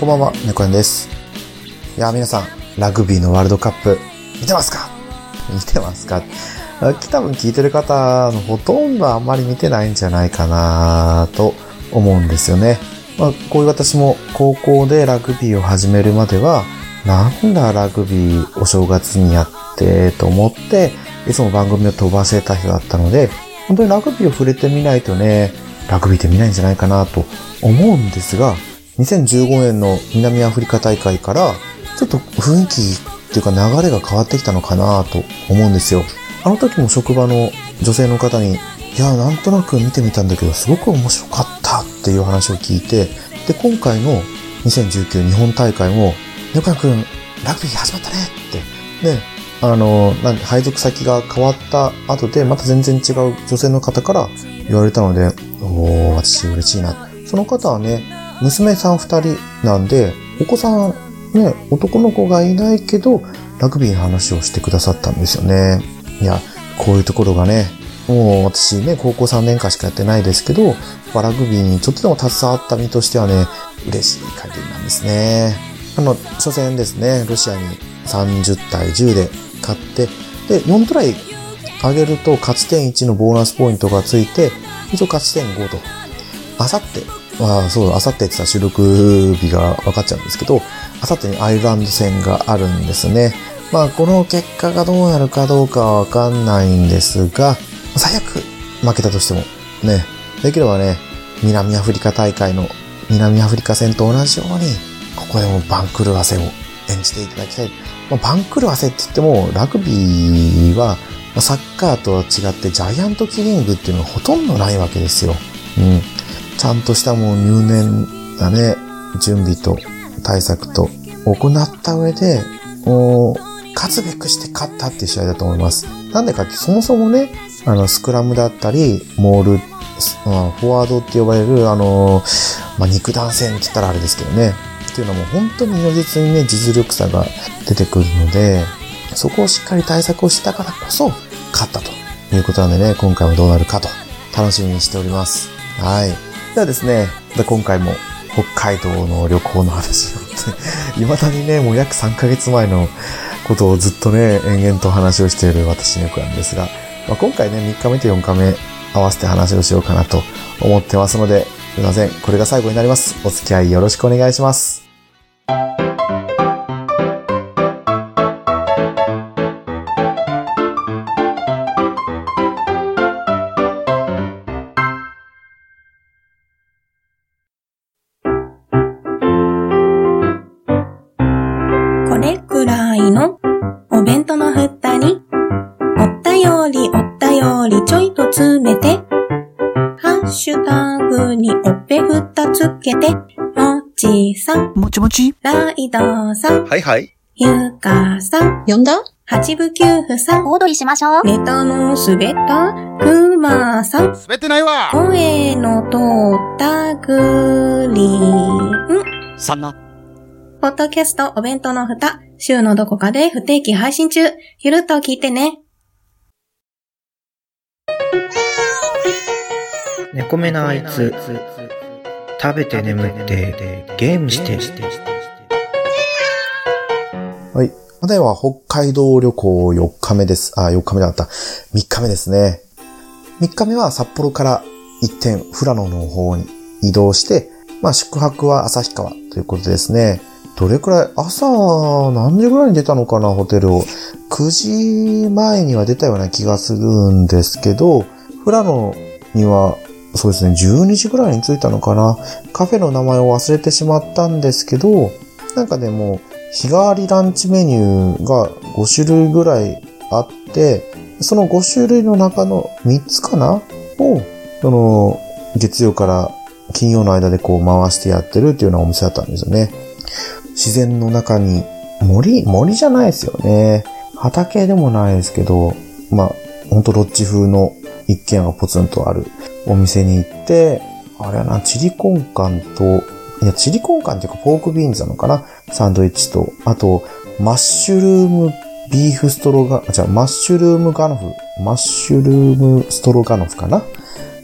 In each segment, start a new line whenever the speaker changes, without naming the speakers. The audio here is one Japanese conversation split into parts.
こんばんは、猫やんです。いや、皆さん、ラグビーのワールドカップ、見てますか？見てますか？多分聞いてる方のほとんどあんまり見てないんじゃないかなと思うんですよね。まあ、こういう私も高校でラグビーを始めるまでは、なんだラグビーお正月にやってと思って、いつも番組を飛ばしてた人だったので、本当にラグビーを触れてみないとね、ラグビーって見ないんじゃないかなと思うんですが、2015年の南アフリカ大会から、ちょっと雰囲気っていうか流れが変わってきたのかなと思うんですよ。あの時も職場の女性の方に、いや、なんとなく見てみたんだけど、すごく面白かったっていう話を聞いて、で、今回の2019日本大会も、猫屋くん、ラグビー始まったねって、ね、あの、なん配属先が変わった後で、また全然違う女性の方から言われたので、おー、私嬉しいな。その方はね、娘さん二人なんで、お子さん、ね、男の子がいないけど、ラグビーの話をしてくださったんですよね。いや、こういうところがね、もう私ね、高校3年間しかやってないですけど、ラグビーにちょっとでも携わった身としてはね、嬉しい限りなんですね。あの、初戦ですね、ロシアに30対10で勝って、で、4トライ上げると勝ち点1のボーナスポイントがついて、一応勝ち点5と。あさって、まあそう、あさってって言ったら収録日が分かっちゃうんですけど、あさってにアイルランド戦があるんですね。まあこの結果がどうなるかどうかは分かんないんですが、最悪負けたとしても、ね、できればね、南アフリカ大会の南アフリカ戦と同じように、ここでも番狂わせを演じていただきたい。まあ、番狂わせって言っても、ラグビーは、サッカーとは違ってジャイアントキリングっていうのがほとんどないわけですよ。うん。ちゃんとしたもう入念なね、準備と対策と行った上で、もう、勝つべくして勝ったっていう試合だと思います。なんでかって、そもそもね、あの、スクラムだったり、モール、フォワードって呼ばれる、あの、まあ、肉弾戦って言ったらあれですけどね。っていうのはもう本当に如実にね、実力差が出てくるので、そこをしっかり対策をしたからこそ、勝ったということなんでね、今回もどうなるかと、楽しみにしております。はい。ではですね、今回も北海道の旅行の話を、未だにね、もう約3ヶ月前のことをずっとね、延々と話をしている私猫なんですが、まあ、今回ね、3日目と4日目合わせて話をしようかなと思ってますので、すいません。これが最後になります。お付き合いよろしくお願いします。
ちもち？ライドさん、
はいはい。
ゆかさん、
呼んだ？
八部九夫さん、
小躍りしましょう。
ネタのすべったくまさん、
滑ってないわ
声の通ったグリーン。
そんな。
ポッドキャストお弁当の蓋、週のどこかで不定期配信中。ゆるっと聞いてね。
猫目なあいつ、食べて眠って、ゲームして、
はい。では、北海道旅行4日目です。あ、4日目だった。3日目ですね。3日目は札幌から一転、富良野の方に移動して、まあ、宿泊は旭川ということですね。どれくらい、朝、何時ぐらいに出たのかな、ホテルを。9時前には出たような気がするんですけど、富良野には、そうですね、12時ぐらいに着いたのかな。カフェの名前を忘れてしまったんですけど、なんかでも、日替わりランチメニューが5種類ぐらいあって、その5種類の中の3つかな？を、その、月曜から金曜の間でこう回してやってるっていうようなお店だったんですよね。自然の中に、森、森じゃないですよね。畑でもないですけど、まあ、ほんとロッジ風の一軒家がポツンとあるお店に行って、あれはな、チリコンカンと、いや、チリコンカンっていうかポークビーンズなのかな？サンドイッチと、あと、マッシュルームビーフストロガ、あ、じゃマッシュルームガノフ、マッシュルームストロガノフかな？っ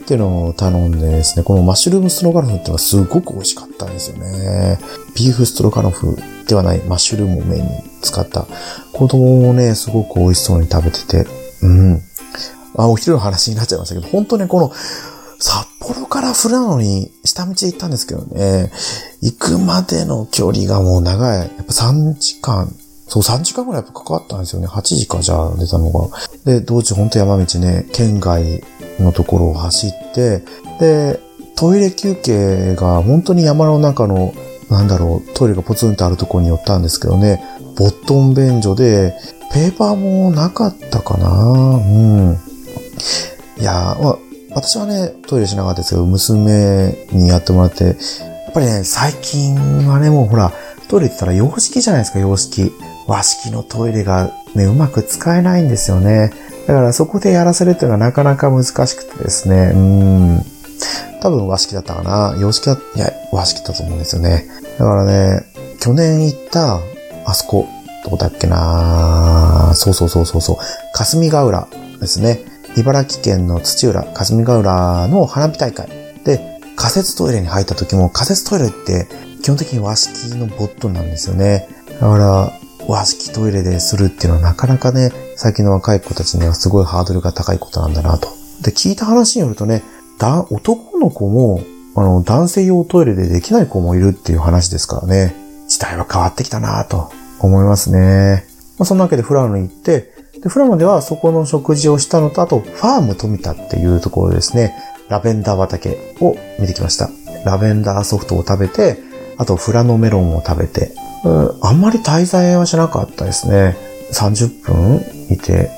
ていうのを頼んでですね、このマッシュルームストロガノフってのがすごく美味しかったんですよね。ビーフストロガノフではないマッシュルームをメインに使った。子供もね、すごく美味しそうに食べてて、うん。あ、お昼の話になっちゃいましたけど、本当ね、この、札幌から富良野に下道で行ったんですけどね、行くまでの距離がもう長い。やっぱ3時間、そう3時間ぐらいやっぱかかったんですよね。8時かじゃあ出たのが。で、道中ほんと山道ね、県外のところを走って、で、トイレ休憩が本当に山の中の、なんだろう、トイレがポツンとあるところに寄ったんですけどね、ボットン便所で、ペーパーもなかったかなうん。いや、まあ、私はね、トイレしなかったですけど、娘にやってもらって、やっぱりね、最近はね、もうほら、トイレって言ったら洋式じゃないですか、洋式。和式のトイレがね、うまく使えないんですよね。だからそこでやらせるっていうのはなかなか難しくてですね、うん。多分和式だったかな。洋式だ、いや、和式だと思うんですよね。だからね、去年行った、あそこ、どこだっけなそうそうそうそうそう、霞ヶ浦ですね。茨城県の土浦、霞ヶ浦の花火大会で仮設トイレに入った時も仮設トイレって基本的に和式のボットなんですよね。だから和式トイレでするっていうのはなかなかね、最近の若い子たちにはすごいハードルが高いことなんだなと。で、聞いた話によるとね、だ男の子もあの男性用トイレでできない子もいるっていう話ですからね。時代は変わってきたなと思いますね。まあ、そんなわけでフラノに行って、で、フラノではそこの食事をしたのと、あと、ファーム富田っていうところですね、ラベンダー畑を見てきました。ラベンダーソフトを食べて、あと、フラノメロンを食べて、うんあんまり滞在はしなかったですね。30分いて、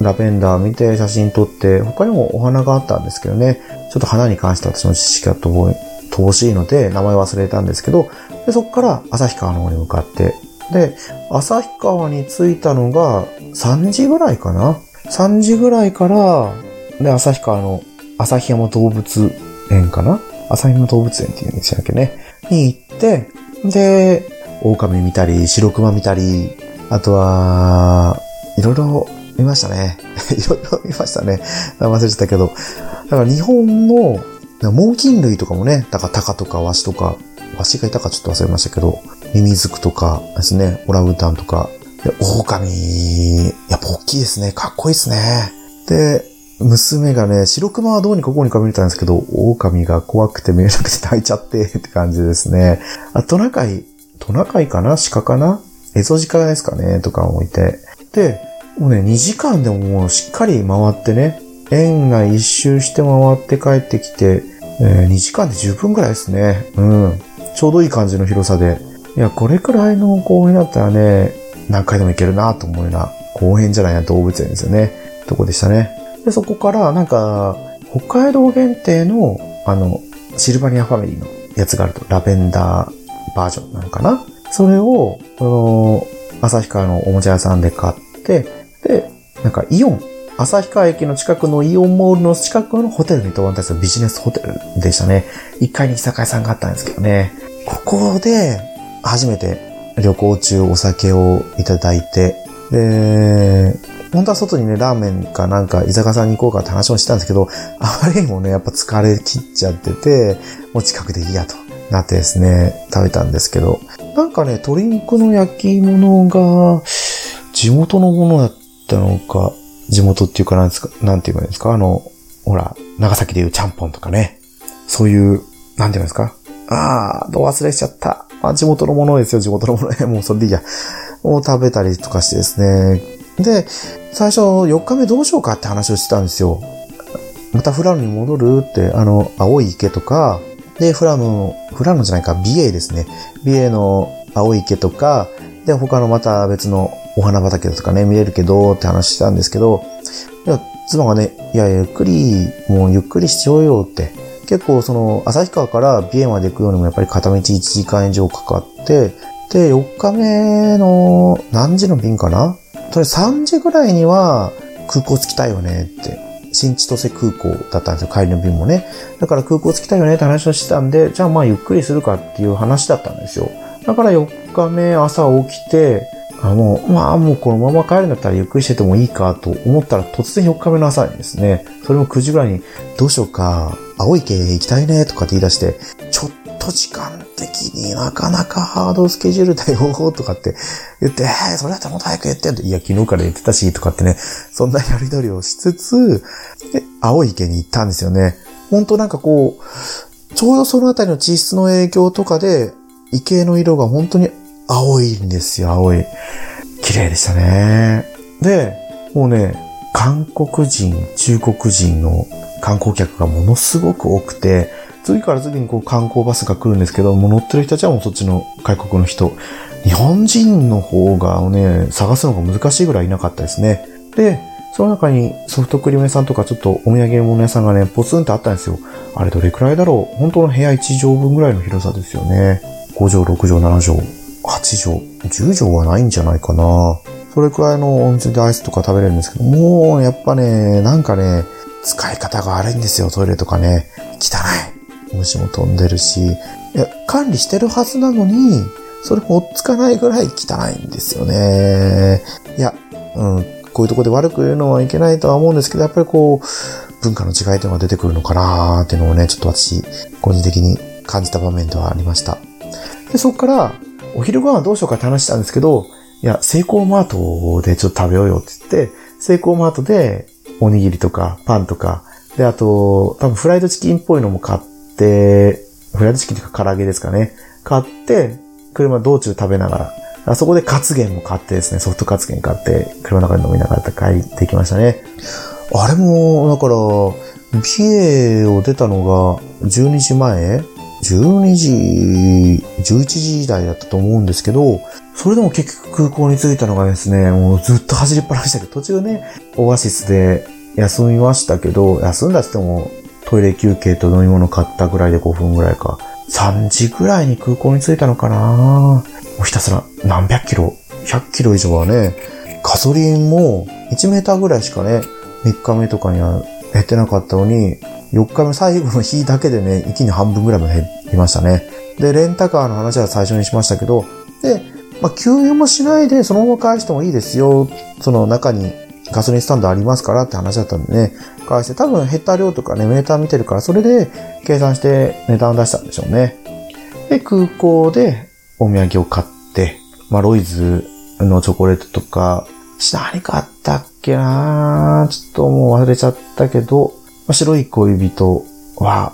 ラベンダー見て写真撮って、他にもお花があったんですけどね、ちょっと花に関して私の知識が乏しいので、名前忘れたんですけど、でそこから旭川の方に向かって、で、旭川に着いたのが3時ぐらいかな ?3 時ぐらいから、で、旭川の旭山動物園かな？旭山動物園っていうんでしたっけね？に行って、で、狼見たり、白熊見たり、あとは、いろいろ見ましたね。いろいろ見ましたね。忘れちゃったけど。だから日本の、猛禽類とかもね、だからタカとかワシとか、ワシがいたかちょっと忘れましたけど、ミミズクとかですね、オラウータンとか、で、狼、やっぱ大きいですね。かっこいいですね。で、娘がね、白熊はどうにかこうにか見れたんですけど、狼が怖くて見れなくて泣いちゃって って感じですね。あ、トナカイ、トナカイかな？鹿かな？エゾジカですかね？とかもいて。で、もうね、2時間でももうしっかり回ってね、園が一周して回って帰ってきて、えー2時間で十分ぐらいですね。うん。ちょうどいい感じの広さで。いや、これくらいの公園だったらね、何回でも行けるなと思うような、公園じゃないな動物園ですよね。とこでしたね。で、そこから、なんか、北海道限定の、あの、シルバニアファミリーのやつがあると、ラベンダーバージョンなのかなそれを、あの、旭川のおもちゃ屋さんで買って、で、なんかイオン、旭川駅の近くのイオンモールの近くのホテルに泊まったんですよ。ビジネスホテルでしたね。1階に居酒屋さんがあったんですけどね。ここで、初めて旅行中お酒をいただいて、で、本当は外にね、ラーメンかなんか居酒屋さんに行こうかって話をしてたんですけど、あまりにもね、やっぱ疲れ切っちゃってて、もう近くでいいやとなってですね、食べたんですけど、なんかね、鶏肉の焼き物が、地元のものだったのか、地元っていうかなんですか、なんて言えばいいんですか？あの、ほら、長崎でいうちゃんぽんとかね。そういう、なんて言うんですか？あー、どう忘れしちゃった。あ、地元のものですよ、地元のもの。もうそれでいいや。を食べたりとかしてですね。で、最初4日目どうしようかって話をしてたんですよ。またフラノに戻るって、あの、青い池とか、で、フラノ、フラノじゃないか、美瑛ですね。美瑛の青い池とか、で、他のまた別のお花畑とかね、見れるけどって話したんですけど、いや、妻がね、いや、ゆっくり、もうゆっくりしちゃおうよって。結構その、旭川から美瑛まで行くようにもやっぱり片道1時間以上かかって、で、4日目の何時の便かな？とりあえず3時ぐらいには空港着きたいよねって。新千歳空港だったんですよ、帰りの便もね。だから空港着きたいよねって話をしてたんで、じゃあまあゆっくりするかっていう話だったんですよ。だから4日目朝起きて、あもう、まあもうこのまま帰るんだったらゆっくりしててもいいかと思ったら突然4日目の朝にですね、それも9時ぐらいに、どうしようか、青池行きたいねとかって言い出して、ちょっと時間的になかなかハードスケジュールだよとかって言って、えー、それだったらもっと早く言っていや、昨日から言ってたし、とかってね、そんなやりとりをしつつ、で、青池に行ったんですよね。本当なんかこう、ちょうどそのあたりの地質の影響とかで、池の色が本当に青いんですよ、青い。綺麗でしたね。で、もうね、韓国人、中国人の観光客がものすごく多くて、次から次にこう観光バスが来るんですけど、もう乗ってる人たちはもうそっちの外国の人。日本人の方がね、探すのが難しいぐらいいなかったですね。で、その中にソフトクリーム屋さんとかちょっとお土産物屋さんがね、ポツンとあったんですよ。あれどれくらいだろう？本当の部屋1畳分ぐらいの広さですよね。5畳、6畳、7畳、8畳、10畳はないんじゃないかな。それくらいの温泉でアイスとか食べれるんですけど、もうやっぱね、なんかね、使い方が悪いんですよ、トイレとかね。汚い。虫も飛んでるし。いや、管理してるはずなのに、それも追っつかないぐらい汚いんですよね。いや、うん、こういうとこで悪く言うのはいけないとは思うんですけど、やっぱりこう、文化の違いというのが出てくるのかなーっていうのをね、ちょっと私、個人的に感じた場面ではありました。で、そっから、お昼ご飯どうしようかって話したんですけど、いや、セイコーマートでちょっと食べようよって言って、セイコーマートでおにぎりとかパンとか、で、あと、多分フライドチキンっぽいのも買って、フライドチキンというか唐揚げですかね。買って、車道中食べながら、あそこでカツゲンも買ってですね、ソフトカツゲン買って、車の中で飲みながら帰ってきましたね。あれも、だから、美瑛を出たのが12時前 ?12 時、11時台だったと思うんですけど、それでも結局空港に着いたのがですね、もうずっと走りっぱなしだけど、途中ね、オアシスで休みましたけど、休んだって言ってもトイレ休憩と飲み物買ったぐらいで5分ぐらいか。3時ぐらいに空港に着いたのかなもうひたすら何百キロ ?100 キロ以上はね、ガソリンも1メーターぐらいしかね、3日目とかには減ってなかったのに、4日目最後の日だけでね、一気に半分ぐらいまで減りましたね。で、レンタカーの話は最初にしましたけど、で、まあ、給油もしないでそのまま返してもいいですよ。その中にガソリンスタンドありますからって話だったんでね、返して、多分減った量とかね、メーター見てるから、それで計算して値段を出したんでしょうね。で、空港でお土産を買って、まあ、ロイズのチョコレートとか、何買ったっけなちょっともう忘れちゃったけど、まあ、白い恋人は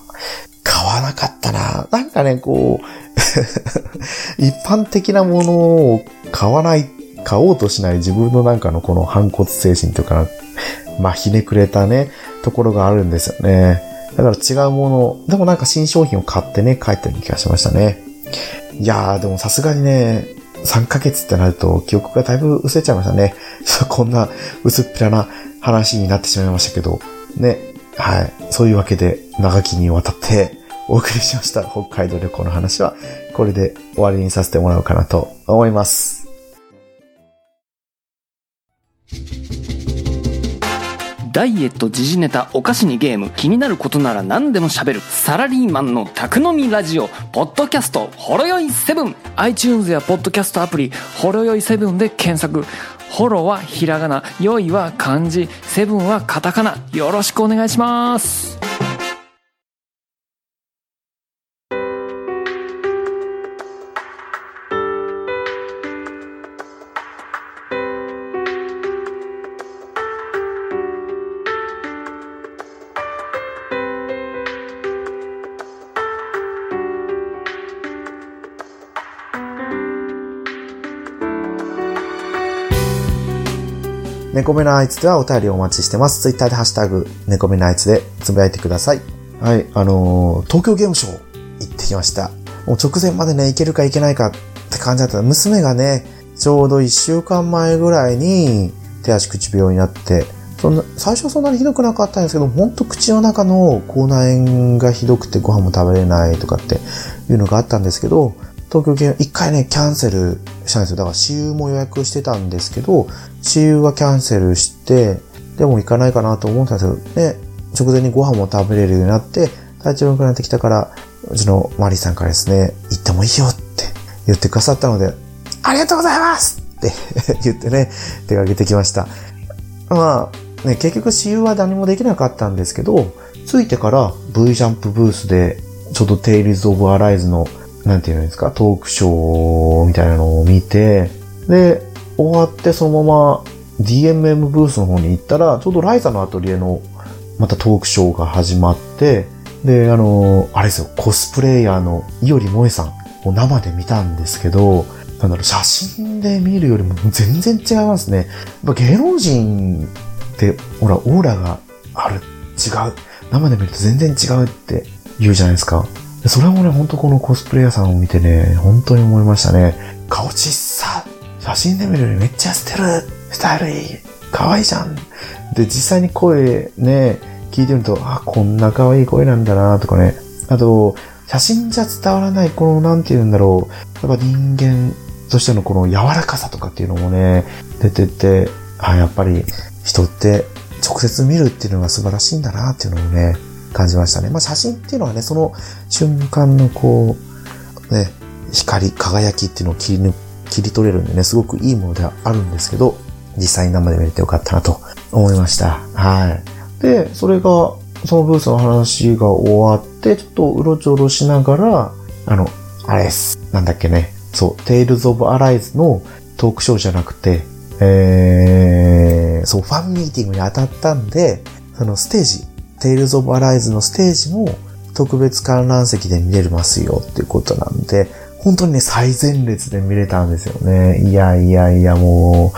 わなかったななんかね、こう、一般的なものを買わない、買おうとしない自分のなんかのこの反骨精神というか、まあ、ひねくれたね、ところがあるんですよね。だから違うもの、でもなんか新商品を買ってね、帰ったような気がしましたね。いやー、でもさすがにね、3ヶ月ってなると記憶がだいぶ薄れちゃいましたね。こんな薄っぺらな話になってしまいましたけど、ね。はい。そういうわけで、長きにわたってお送りしました北海道旅行の話は、これで終わりにさせてもらおうかなと思います。
ダイエット、時事ネタ、お菓子にゲーム、気になることなら何でも喋る、サラリーマンの宅飲みラジオ、ポッドキャスト、ほろよい7。iTunes やポッドキャストアプリ、ほろよい7で検索。ホロはひらがな、よいは漢字、セブンはカタカナ。よろしくお願いします。
猫目のあいつではお便りをお待ちしてます。ツイッターでハッシュタグ、猫目のあいつでつぶやいてください。はい、あのー東京ゲームショウ行ってきました。もう直前までね、行けるか行けないかって感じだった。娘がね、ちょうど1週間前ぐらいに手足口病になって、そんな、最初はそんなにひどくなかったんですけど、ほんと口の中の口内炎がひどくてご飯も食べれないとかっていうのがあったんですけど、東京県一回ね、キャンセルしたんですよ。だから私有も予約してたんですけど、私有はキャンセルして、でも行かないかなと思ったんですけど、ね、直前にご飯も食べれるようになって、体調良くなってきたから、うちのマリさんからですね、行ってもいいよって言ってくださったので、ありがとうございますって 言ってね、手がけてきました。まあ、ね、結局私有は何もできなかったんですけど、着いてから V ジャンプブースで、ちょっとテイルズ・オブ・アライズの、なんていうんですか、トークショーみたいなのを見て、で、終わってそのまま DMM ブースの方に行ったら、ちょうどライザのアトリエのまたトークショーが始まって、で、あの、あれですよ、コスプレイヤーの伊織萌さんを生で見たんですけど、なんだろう、写真で見るよりも全然違いますね。やっぱ芸能人って、ほら、オーラがある、違う。生で見ると全然違うって言うじゃないですか。それもね、ほんとこのコスプレイヤーさんを見てね、本当に思いましたね。顔ちっさ写真で見るよりめっちゃしてるスタイルいい可愛いじゃんで、実際に声ね、聞いてみると、あ、こんな可愛い声なんだなとかね。あと、写真じゃ伝わらない、この、なんて言うんだろう。やっぱ人間としてのこの柔らかさとかっていうのもね、出てて、あ、やっぱり人って直接見るっていうのが素晴らしいんだなっていうのをね、感じましたね。まあ写真っていうのはね、その瞬間のこう、ね、光、輝きっていうのを切り抜く、切り取れるんでね、すごくいいものではあるんですけど、実際に生で見れてよかったなと思いました。はい。で、それが、そのブースの話が終わって、ちょっとうろちょろしながら、あの、あれです。なんだっけね。そう、Tales of Arise のトークショーじゃなくて、えー、そう、ファンミーティングに当たったんで、そのステージ、Tales of Arise のステージも特別観覧席で見れますよっていうことなんで、本当にね、最前列で見れたんですよね。いやいやいや、も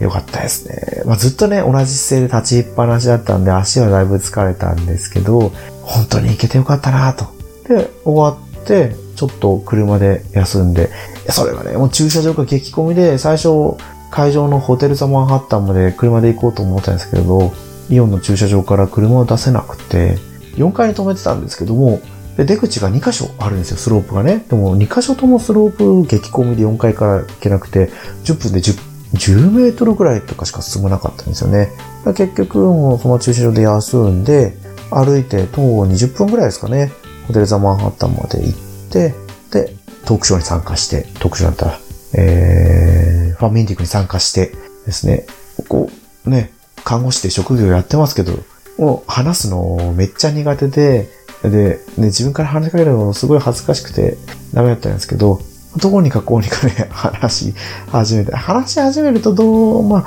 う、よかったですね。まあ、ずっとね、同じ姿勢で立ちっぱなしだったんで、足はだいぶ疲れたんですけど、本当に行けてよかったなと。で、終わって、ちょっと車で休んで、それがね、もう駐車場が激混みで、最初、会場のホテルザマンハッタンまで車で行こうと思ったんですけど、イオンの駐車場から車を出せなくて、4階に止めてたんですけども、で出口が2箇所あるんですよ、スロープがね。でも2箇所ともスロープ激混みで4階から行けなくて、10分で 10, 10メートルぐらいとかしか進まなかったんですよね。結局、もうその駐車場で休んで、歩いて徒歩20分ぐらいですかね、ホテルザマンハッタンまで行って、で、トークショーに参加して、トークショーだったら、えー、ファンミーティングに参加してですね、こう、ね、看護師で職業やってますけど、もう話すのめっちゃ苦手で、で、ね、自分から話しかけるのもすごい恥ずかしくてダメだったんですけど、どうにかこうにかね、話し始めて、話し始めるとどう、まあ、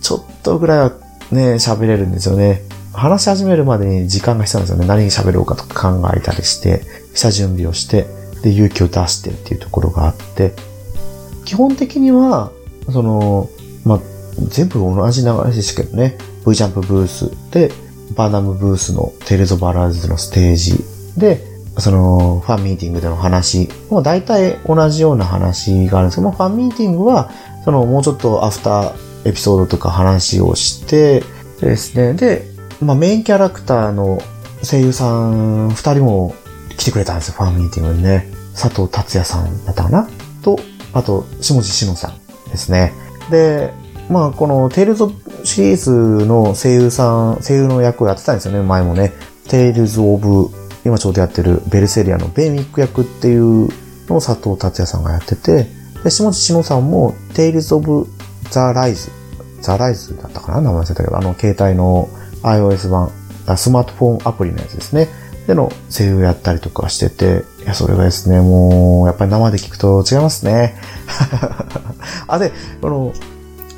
ちょっとぐらいはね、喋れるんですよね。話し始めるまでに時間が必要なんですよね。何に喋ろうかとか考えたりして、下準備をして、で、勇気を出してっていうところがあって、基本的には、その、まあ、全部同じ流れでしたけどね。V ジャンプブースで、バンナムブースのテイルズ・オブ・アライズのステージで、その、ファンミーティングでの話、もう大体同じような話があるんですけど、ファンミーティングは、その、もうちょっとアフターエピソードとか話をして、ですね、で、まあ、メインキャラクターの声優さん二人も来てくれたんですよ、ファンミーティングにね。佐藤拓也さんだったかな？と、あと、下地紫野さんですね。で、まあ、この、テイルズシリーズの声優さん、声優の役をやってたんですよね、前もね。テイルズ・オブ、今ちょうどやってるベルセリアのベイミック役っていうのを佐藤拓也さんがやってて、で、下地紫野さんも、テイルズ・オブ・ザ・レイズ、ザ・レイズだったかな名前忘れたけど、あの、携帯の iOS 版、スマートフォンアプリのやつですね。での声優やったりとかしてて、いや、それがですね、もう、やっぱり生で聞くと違いますね。あ、で、この、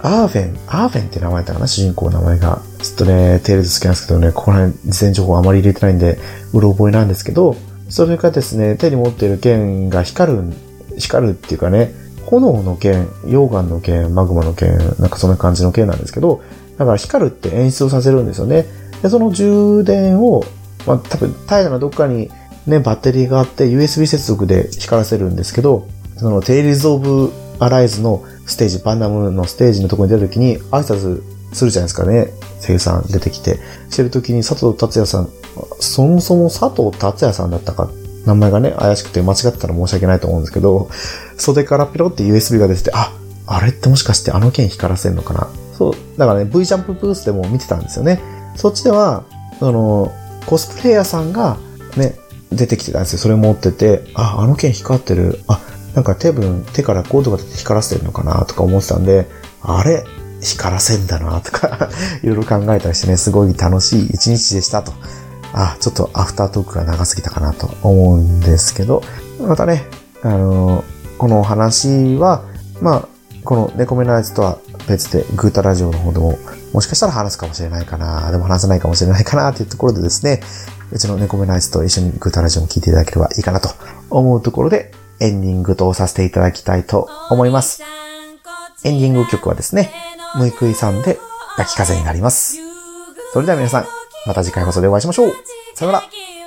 アーフェン、アーフェンって名前だったかな？主人公の名前が。ちょっとね、テールズ好きなんですけどね、ここら辺事前情報あまり入れてないんで、うろ覚えなんですけど、それがですね、手に持っている剣が光る、光るっていうかね、炎の剣、溶岩の剣、マグマの剣、なんかそんな感じの剣なんですけど、だから光るって演出をさせるんですよね。で、その充電を、まあ多分、平らなどっかにね、バッテリーがあって USB 接続で光らせるんですけど、そのテイルズ・オブ・アライズのステージ、バンダムのステージのところに出た時に挨拶するじゃないですかね。声優さん出てきて。してる時に佐藤達也さん、そもそも佐藤達也さんだったか、名前がね、怪しくて間違ってたら申し訳ないと思うんですけど、袖からピロって USB が出てて、あ、あれってもしかしてあの剣光らせんのかな？そう、だからね、V ジャンプブースでも見てたんですよね。そっちでは、あの、コスプレイヤーさんがね、出てきてたんですよ。それ持ってて、あ、あの剣光ってる。あ、なんか手分、手からコードが出て光らせてるのかなとか思ってたんで、あれ？光らせんだなとか いろいろ考えたりしてね、すごい楽しい一日でしたと。あ、ちょっとアフタートークが長すぎたかなと思うんですけど、またね、あのこの話は、まあ、この猫目のやつとは別で、グータラジオの方でも、もしかしたら話すかもしれないかな、でも話せないかもしれないかなっていうところでですね、うちの猫目のやつと一緒にグータラジオも聞いていただければいいかなと思うところで、エンディングとさせていただきたいと思います。エンディング曲はですね、ムイクイさんで抱き風になります。それでは皆さん、また次回放送でお会いしましょう。さよなら。